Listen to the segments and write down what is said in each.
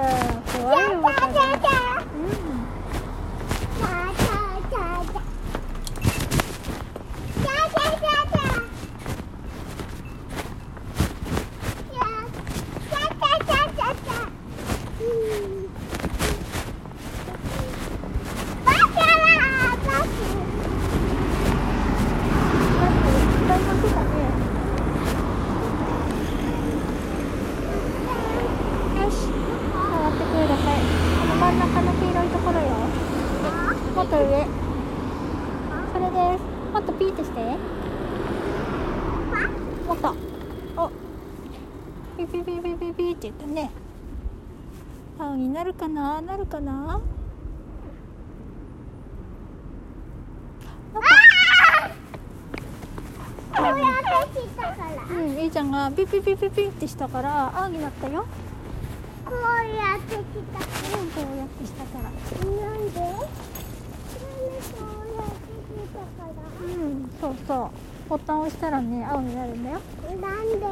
きの歌か怖いよ歌だうんだっていっぱい乗ってたねよし触ってくださいこの真ん中の黄色いところよもっと上それですもっとピーってして。もっと。お。ピピピピピピって言ったね。青になるかな？なるかな？うん、えいちゃんがピピピピピってしたから青になったよ。こうやってきた。うんこうやってしたからなんで？なんでこうやってきたかうんそうそう。ボタンを押したらね青になるんだよ。ら。なんで？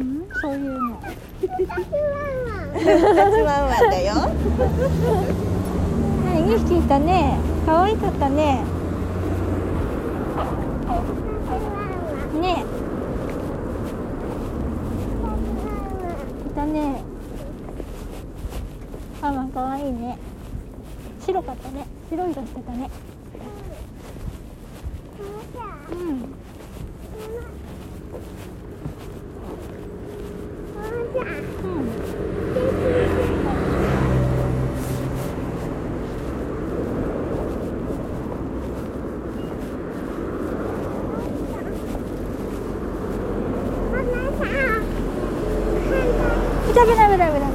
うんそういうの。私は二つワンワンだよ。はい2匹いたね。可愛かったね。ね。いたね。ワンワン可愛いね。白かったね。白い色してたねうんうんダメダ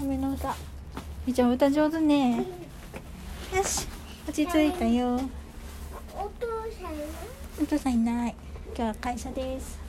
雨の歌みーちゃん歌上手ね。よし落ち着いたよ。お父さんは？お父さんいない。今日は会社です